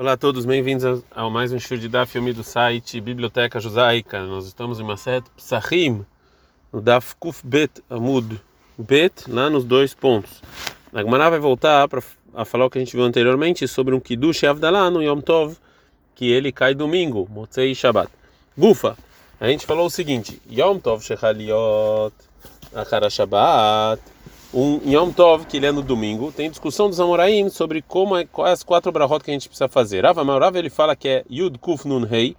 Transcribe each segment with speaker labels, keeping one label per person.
Speaker 1: Olá a todos, bem-vindos ao mais um show de Daf filme do site Biblioteca Josaica. Nós estamos em Maset Psachim, no Daf Kuf Bet Amud Bet, lá nos dois pontos. A Gemara vai voltar para a falar o que a gente viu anteriormente sobre um Kiddush Avdalah no Yom Tov, que ele cai domingo, Motzei Shabbat. Gufa, a gente falou o seguinte: Yom Tov Shechaliot Achara Shabbat um Yom Tov, que ele é no domingo, tem discussão dos Amoraim sobre como é, quais as quatro brahot que a gente precisa fazer. Rav Amarav ele fala que é Yud Kuf Nun Rei,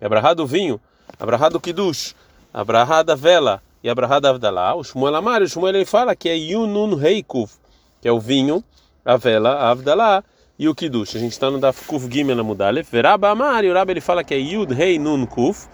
Speaker 1: é do vinho, a do Kiddush, a da vela e a da Avdalá. O Shmuel Amar, o Shmuel ele fala que é Yud Nun Rei Kuf, que é o vinho, a vela, a Avdalá e o Kiddush. A gente está no Daf Kuf Gimel Amudalef. Veraba Amar, e o Rab ele fala que é Yud Rei Nun Kuf,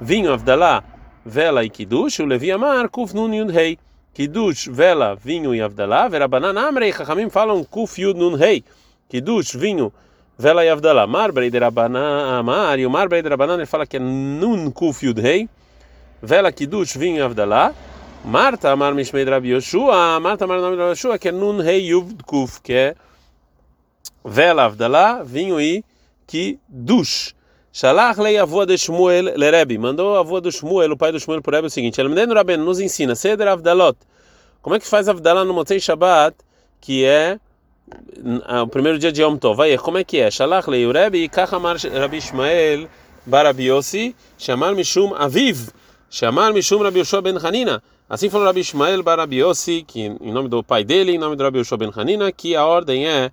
Speaker 1: vinho, Avdalá, vela e Kiddush. O Levi Amar, Kuf Nun Yud Rei. Kiddush, vela, vinho e Avdalá. Verabanan Amrei, Chachamim falam Kuf Yud Nun Rei. Kiddush, vinho, vela e Avdalá. Marbrei de Rabanan Amar. E o Marbrei de Rabanan ele fala que é Nun Kuf Yud Rei. Vela, Kiddush, vinho e Avdalá. Marta Amar Mishmei Rabi Yoshua. Marta Amar Rabi Yoshua que é Nun Rei Yud Kuf, que é vela, Avdalá, vinho e Kiddush. Shalach lei avô de Shmuel lerebi. Mandou a avô do Shmuel, o pai do Shmuel, para o Rebbe o seguinte: Elmedeno Rabben nos ensina, Seder Avdalot. Como é que faz Avdalah no Motzei Shabbat, que é o primeiro dia de Yom Tov? Vai, como é que é? Shalach lei o Rebbe, Kachamar Rabbi Ishmael Barabiosi, Shamar Mishum Aviv, Shamar Mishum Rabbi Yoshua Ben Hanina. Assim falou Rabbi Ishmael Barabiosi, que em nome do pai dele, em nome do Rabbi Yoshua Ben Hanina, que a ordem é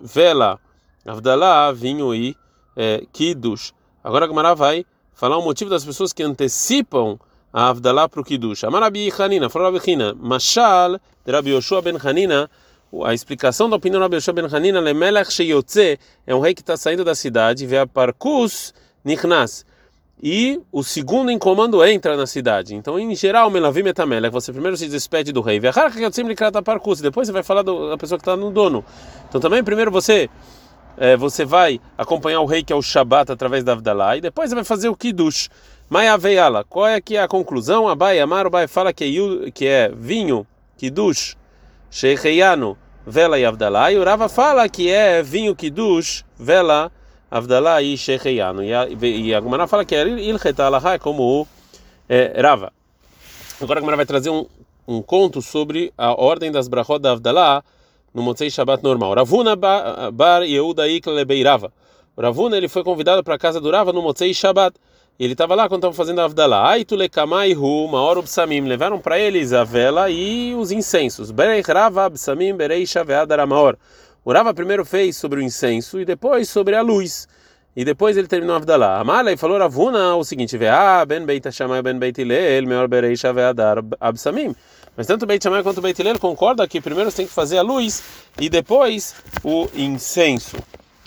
Speaker 1: vela, Avdalah, vinho e é, Kiddush. Agora a Gemara vai falar o motivo das pessoas que antecipam a Avdalah para o Kiddush. Amarabi Hanina, falou Rabi Hina, Mashal Rabi Yoshua ben Hanina, a explicação da opinião de Rabi Yoshua ben Hanina, Lemelech Sheyotze, é um rei que está saindo da cidade, vê a Parkus Nichnas. E o segundo em comando entra na cidade. Então, em geral, Melavim Etamelech, você primeiro se despede do rei. Depois você vai falar da pessoa que está no dono. Então, também, primeiro você é, você vai acompanhar o rei que é o Shabat através da Avdalá e depois você vai fazer o Kiddush. Maia Veiala, qual é que é a conclusão? Abai Amar, Abai fala que é, que é vinho, Kiddush, Sheikheyano, vela e Avdalá. E o Rava fala que é vinho, Kiddush, vela, Avdalá e Sheikheyano. E a, Gumara fala que é Ilcheta é como o é, Rava. Agora a Gumara vai trazer um, um conto sobre a ordem das brachot da Avdalá no Motzei Shabbat normal. Ravuna bar Yehuda Ikla Beirava. Ravuna ele foi convidado para a casa do Rava no Motzei Shabbat. Ele estava lá quando estavam fazendo a Avdalah. Aitu lekamai hu maor ubsamim. Levaram para eles a vela e os incensos. Berei rava absamim berei shaveadar maor. O Rava primeiro fez sobre o incenso e depois sobre a luz. E depois ele terminou a Avdalah. Amala e falou Ravuna o seguinte: Vea ben beita shamai ben beit ilel meor berei shaveadar absamim. Mas tanto Beit Shammai quanto Beit Hillel concordam que primeiro você tem que fazer a luz e depois o incenso.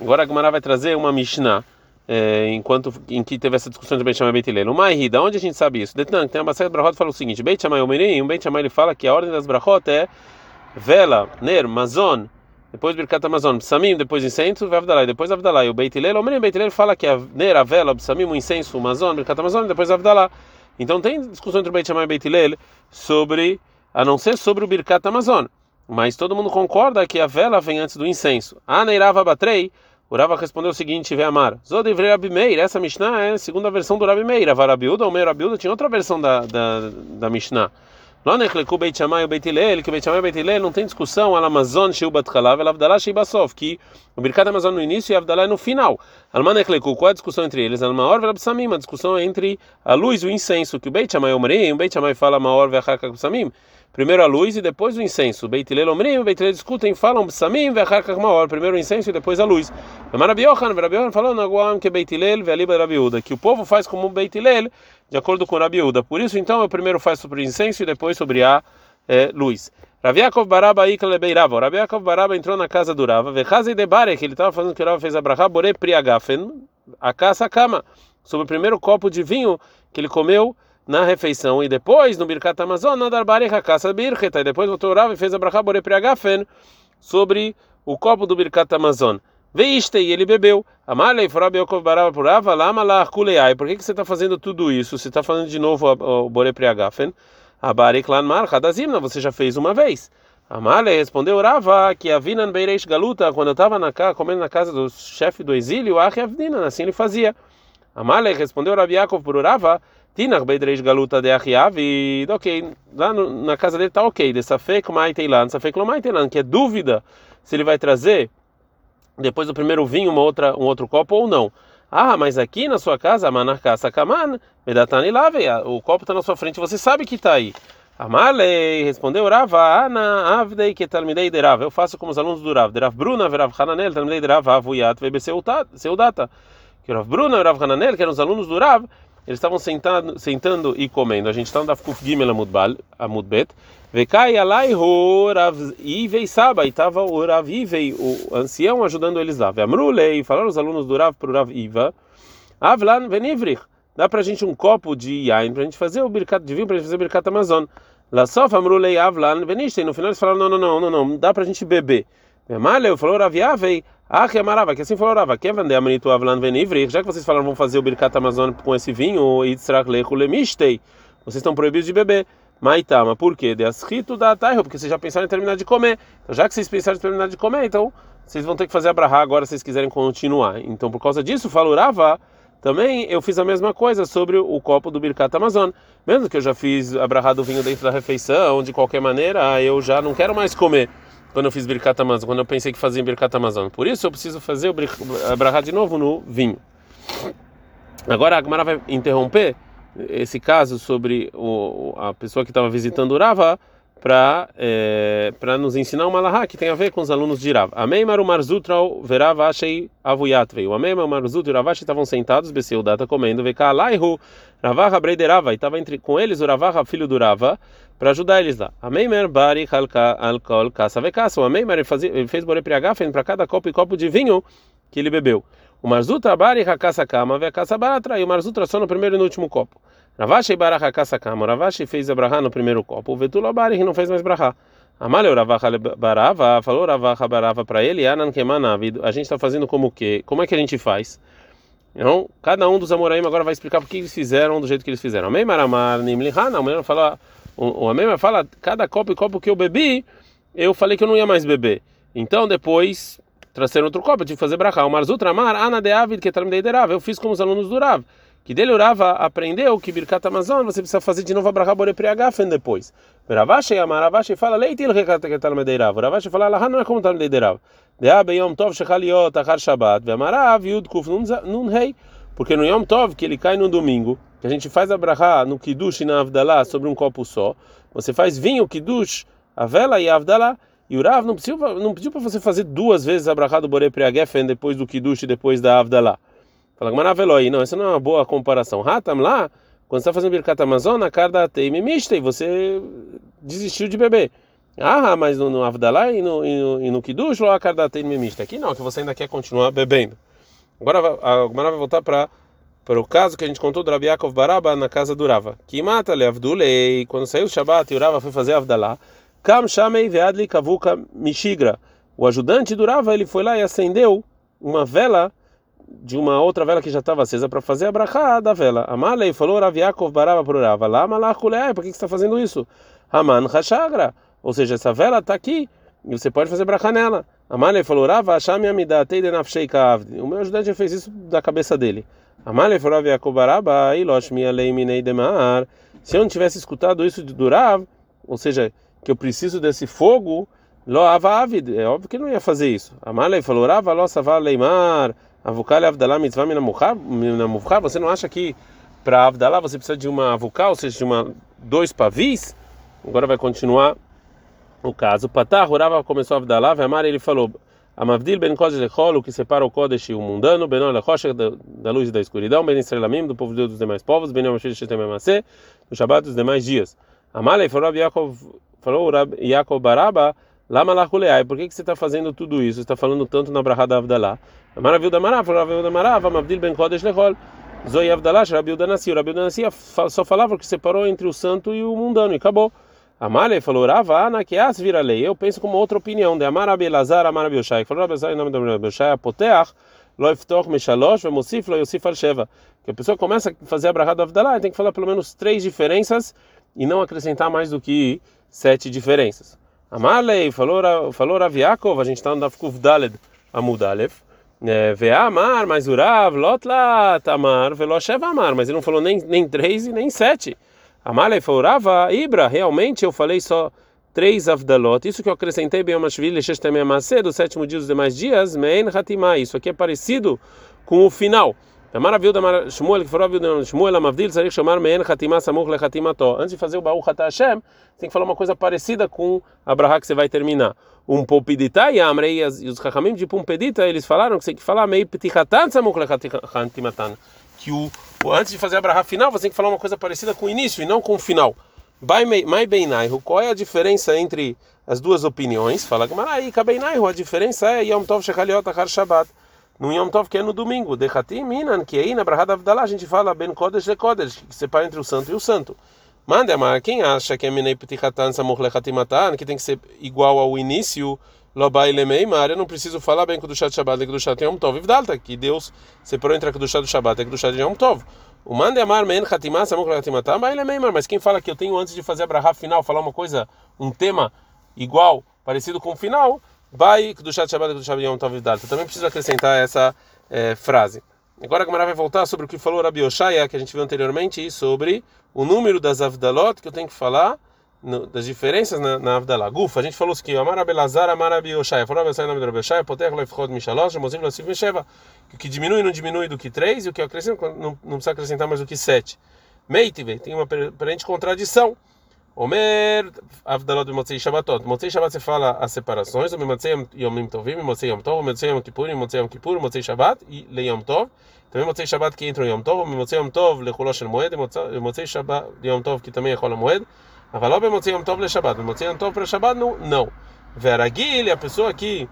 Speaker 1: Agora a Gemara vai trazer uma Mishnah, é, enquanto em que teve essa discussão de Beit Shammai e Beit Hillel. O Mahi, da onde a gente sabe isso? Detan, tem uma Masechet Brachot fala o seguinte: Beit Shammai o Mirim, o Beit Shammai ele fala que a ordem das Brachot é vela, ner, mazon, depois Birkat Amazon, Samim, depois incenso, Avdalai, depois Avdalai. O Beit Hillel, o Mirim, Beit Hillel fala que a ner, a vela, Samim, o incenso, o mazon, Birkat Amazon, depois Avdalai. Então tem discussão entre o Beit Shammai e o Beit Hillel sobre a não ser sobre o Birkat Amazon. Mas todo mundo concorda que a vela vem antes do incenso. Aneirava Batrei, o Rava respondeu o seguinte: Veamar, Zodivre Rabimeir, essa Mishnah é a segunda versão do Rabimeir. A Varabiuda, o meio Rabiuda, tinha outra versão da, da, da Mishnah. Lonechleku Beit Shammai e Beit Hillel, que Beit Shammai e Beit Hillel não tem discussão, al Amazon Sheu Bat Chalav, el Avdalah Shei que o Birkat Amazon no início e Avdalah no final. Almanechleku, qual é a discussão entre eles? Al Maor vel Absamim, a discussão entre a luz e o incenso, que o Beit Shammai Omrim, o Beit Shammai fala Maor vel Hakak primeiro a luz e depois o incenso. Beit Hillel Omrim, Beit discutem, falam Samim ve Hakak Maor, primeiro o incenso e depois a luz. Rabi Yohan, Rabi Yohan que Beit Hillel ve Aliba Rabi que o povo faz como Beit Hillel, de acordo com Rabi Uda. Por isso então eu primeiro faço sobre o incenso e depois sobre a é, luz. Rav Yaakov Baraba Ikle Beirava. Rav Baraba entrou na casa do Rava. Vechazei de Bare, que ele estava falando que o Rava fez a Brachá, Bore Priagafen, a caça a cama, sobre o primeiro copo de vinho que ele comeu na refeição. E depois, no Birkat Amazon, na Darbare, a caça Bircheta. E depois voltou o Rava e fez a Brachá, Bore Priagafen, sobre o copo do Birkat Amazon. Veiste e ele bebeu. Amalei Rav Yaakov Baraba por Rava, Lama Lach Kuleai. Por que, que você está fazendo tudo isso? Você está falando de novo o Bore Priagafen? Abariklan Mar Hadazimna, você já fez uma vez. Amale respondeu Rava que Avinan Beireish Galuta, quando eu estava na casa, comendo na casa do chefe do exílio, Achi Avdinan, assim ele fazia. Amale respondeu Rav Yaakov por Rava, Tinach Beireish Galuta de Achi Avid, ok, lá no, na casa dele está ok, de Safek Maiteilan, Safek Lomaiteilan, que é dúvida se ele vai trazer depois do primeiro vinho uma outra, um outro copo ou não. Ah, mas aqui na sua casa, Manarka Sakaman, Medatani Lave, o copo está na sua frente, você sabe que está aí. Amalei respondeu Rava, Ana, Avdei, que talmidei de Rav. Eu faço como os alunos do Rav. De Rav Bruna, Rav Hananel, talmidei de Rav, Avuyat, Vebe Seudata. Que Rav Bruna, Rav Hananel, que eram os alunos do Rav, eles estavam sentando, sentando e comendo. A gente está no Dafkuf Gimel Amudbet. Vekai Alaiho, Rav Ivei Saba, e estava o Rav Ivei, o ancião, ajudando eles lá. Vemrulei, falaram os alunos do Rav para o Rav Iva, Avlan Venivrich dá pra gente um copo de yain pra gente fazer o birkat de vinho, pra gente fazer o birkat amazon. Lá só famrulei avlan veniste. No final eles falaram: não, não, não, não, não, dá pra gente beber. Maleu falou Raviavei, ah, que amarava, que assim falou Rava, que vender amanito avlan venivri, já que vocês falaram vão fazer o birkat amazon com esse vinho, itzrak lechu lemistei, vocês estão proibidos de beber. Maitama, por quê? De asrito da tairo, porque vocês já pensaram em terminar de comer. Então, já que vocês pensaram em terminar de comer, então vocês vão ter que fazer a brahá agora se vocês quiserem continuar. Então, por causa disso, falou Rava, também eu fiz a mesma coisa sobre o copo do Birkat Amazon. Mesmo que eu já fiz abrahado vinho dentro da refeição, de qualquer maneira, eu já não quero mais comer quando eu fiz Birkat Amazon, quando eu pensei que fazia Birkat Amazon. Por isso eu preciso fazer o abrahado de novo no vinho. Agora a Agmara vai interromper esse caso sobre o, a pessoa que estava visitando o Rava para é, nos ensinar uma lahá que tem a ver com os alunos de Rav. Amei Maru Marzutral Verav Ashei Avuyatve. O Amei Marzut e Ravashi estavam sentados, Beceu Data comendo, Veka Alaihu Ravaha Breiderava. E estava com eles o Ravaha, filho do Rava, para ajudar eles lá. Amei Mer Bari Halka Alcohol Kasa Vekasa. O Amei Mer ele fez Bore Priagafen para cada copo e copo de vinho que ele bebeu. O Marzutra Bari Hakasa Kama Vekasa Baratra. E o Marzutra só no primeiro e no último copo. Ravashi baraha kasakama. Ravashi fez a brahá no primeiro copo. O Vetula barih não fez mais brahá. Amaleu Ravaha barava, falou Ravaha barava para ele, Anan kemanavid. A gente está fazendo como o quê? Como é que a gente faz? Então, cada um dos Amoraim agora vai explicar por que eles fizeram do jeito que eles fizeram. Amém, Maramar, Nimlihana. A mulher fala, o Amém fala, cada copo e copo que eu bebi, eu falei que eu não ia mais beber. Então, depois, trouxeram outro copo, eu tive que fazer brachá. O Marzutramar, Ana de Avid, que Eu fiz como os alunos do Rav que dele o Rava aprendeu que Birkat Amazon você precisa fazer de novo a Bracha Bore Priagafen depois. Ravashi Amar Ravashi fala Leitil Rekatal Medeirav. Ravashi fala Allah não é como Tal Medeirav. Deabe Yom Tov Shechaliot Achar Shabbat Vemarav Yud Kuf Nun Rei. Porque no Yom Tov, que ele cai no domingo, que a gente faz a Bracha no Kiddush e na Avdalá sobre um copo só, você faz vinho, Kiddush, a vela e a Avdalá. E o Rav não pediu, não pediu para você fazer duas vezes a Bracha do Bore Priagafen depois do Kiddush e depois da Avdalá. Fala Gmaraveloi, não, essa não é uma boa comparação. Ratam lá, quando você está fazendo Birkat Amazon, a carda teime mista e você desistiu de beber. Ah, mas no, no Avdalá e no, e no, e no Kiddush, a carda teime mista. Aqui não, que você ainda quer continuar bebendo. Agora a Gmara vai voltar para para o caso que a gente contou do Rabi Yaakov Baraba na casa do Rava. Que mata le Avdulei, quando saiu o Shabat e o Rava foi fazer Avdalá, Kam Shamei Veadli Kavuka Mishigra. O ajudante do Rava, ele foi lá e acendeu uma vela de uma outra vela que já estava acesa para fazer a brachá da vela. Amalei falou Rav Yaakov barava por Rava. Lá malakulei, por que você está fazendo isso? Haman hashagra. Ou seja, essa vela está aqui e você pode fazer brachá nela. Amalei falou Rava Hasham Yamidatei de Nafshei Kavdi. O meu ajudante fez isso da cabeça dele. Amalei falou Rav Yaakov baraba Ilosh Mialei Minei Demar. Se eu não tivesse escutado isso de Durav, ou seja, que eu preciso desse fogo, Lo Avavid, é óbvio que não ia fazer isso. Amalei falou Rava Lo Savar Leimar. Avukal Avdalá mitzvah minamuvchar. Você não acha que para Avdalá você precisa de uma avukal, ou seja, de uma dois pavis? Agora vai continuar o caso. Patah, Urava começou a Avdalá, Vemar ele falou: Amavdil ben Kodesh lechol, o que separa o Kodesh e o mundano, Benol lechosh da luz e da escuridão, Ben Israelamim, do povo de Deus dos demais povos, Ben Yom Shetem Emaseh, do Shabbat dos demais dias. Amalei falou Yaakov, falou Yaakov Baraba, Lama lachuleai, por que, que você está fazendo tudo isso? Você está falando tanto na Brahá da Avdalá. Maravilha da Marav, Maravilha da Marav, Mavdil ben Kodesh lechol. Zoi Avdalá, Rabiu da Nassi. O Rabiu da Nassi só falava que separou entre o santo e o mundano e acabou. Amalei falou, Rava, Anakias vira lei. Eu penso como outra opinião. De Amar Abelazar, Amar Abioshai. Falou Abelazar em nome da Abioshai, Apoteach, Loiftoch, Meshalosh, Vemosif, Loyosif Al-Sheva. Que a pessoa começa a fazer a Brahá da Avdalá, tem que falar pelo menos três diferenças e não acrescentar mais do que sete diferenças. Amalei, falou, falou Rav Yaakov, a gente está no Dafkuf Daled Amud Aleph. Ve'amar, mas Urav, Lotla, Tamar, Veloshev Amar, mas ele não falou nem, nem três e nem sete. Amalei falou, Rava, Ibra, realmente eu falei só três Avdalot. Isso que eu acrescentei bem Amashvili, Shestemei Amaseh, do sétimo dia dos demais dias, Mein Hatimai. Isso aqui é parecido com o final. Shmuel, que falou Shmuel Amavdil, Sarich chamar Mein Hatimah Samuch Lechatimato. Antes de fazer o Baruch Hatá Hashem, tem que falar uma coisa parecida com a que você vai terminar. Um Popidita e Amrei, e os Chachamim de Pumpedita, eles falaram que você tem que falar meio Petichatan Samuch Lechatimatan. Que o, antes de fazer a final, você tem que falar uma coisa parecida com o início e não com o final. Mai Beinaihu, qual é a diferença entre as duas opiniões? Fala Gamaraí, Kabeinaihu, a diferença é Yom Tov Shechaliot Achar Shabbat. No Yom Tov, que é no domingo, Dechatim Minan, que aí na Brahada Avdalá a gente fala Ben Kodesh Le Kodesh, que separa entre o santo e o santo. Manda Amar, quem acha que é Minei Petichatan Samuch Lechatimatan, que tem que ser igual ao início, Lobai Lemeimar, eu não preciso falar bem com do Shat Shabbat e do Shat Yom Tov, Vdalta, que Deus separou entre a do Shat do Shabbat e do Shat Yom Tov. O mande amar men khatimah samuk khatimata, mas ele é mesmo, mas quem fala que eu tenho antes de fazer a braha final falar uma coisa, um tema igual, parecido com o final, vai do chat Shabbat Shabbat Yom Tov Eu também preciso acrescentar essa é, frase. Agora a Gamara vai voltar sobre o que falou Rabi Oshaya, que a gente viu anteriormente, sobre o número das avdalot que eu tenho que falar no, das diferenças na, na Avdalah. Gufa, a gente falou isso aqui, Amar Abelazar, Amar Abioshai, falou Abelazar, nome do Abioshai, Poter, Lefchod, Mishalosh, Mozim, Lassif, Mesheva, o que diminui não diminui do que três, e o que acrescenta não, não precisa acrescentar mais do que sete. Meitive, tem uma aparente contradição. Omer, Avdalot Mimotzei Shabbatot. Motzei Shabbat você fala as separações, o Mimotzei Yomim Tovim, Mimotzei Yom Tov, Mimotzei Yom Kippur, Mimotzei Yom Kippur, Motzei Shabbat e Le Yom Tov. Também Motzei Shabbat que entra em Yom Tov, Mimotzei Yom Tov Lechulo Shel Moed, Motzei Shabbat Yom Tov que também é Chol Moed. Mas não Mimotzei Yom Tov Le Shabbat, Mimotzei Yom Tov para Shabbat não. não. Veragil, a pessoa que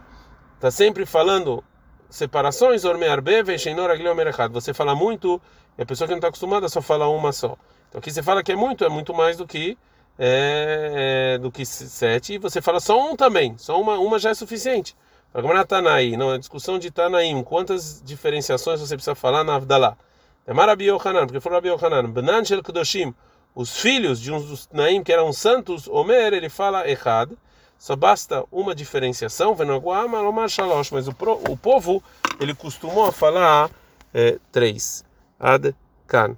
Speaker 1: está sempre falando separações, Orme Arbe, Vesheinor Agli Omer Echad. Você fala muito e a pessoa que não está acostumada só fala uma só. Então aqui você fala que é muito, é muito mais do que é, é, do que sete, e você fala só um também, só uma, uma já é suficiente. Agora Tanaí, não, é discussão de Tanaim, quantas diferenciações você precisa falar na Avdalah? É Marabi Yohanan, porque foi Rabi Yohanan, Benan Shel Kedoshim, os filhos de uns dos Naim que eram santos, Omer, ele fala errado. Só basta uma diferenciação, mas o, o povo ele costumou falar é, três. Ad Kan.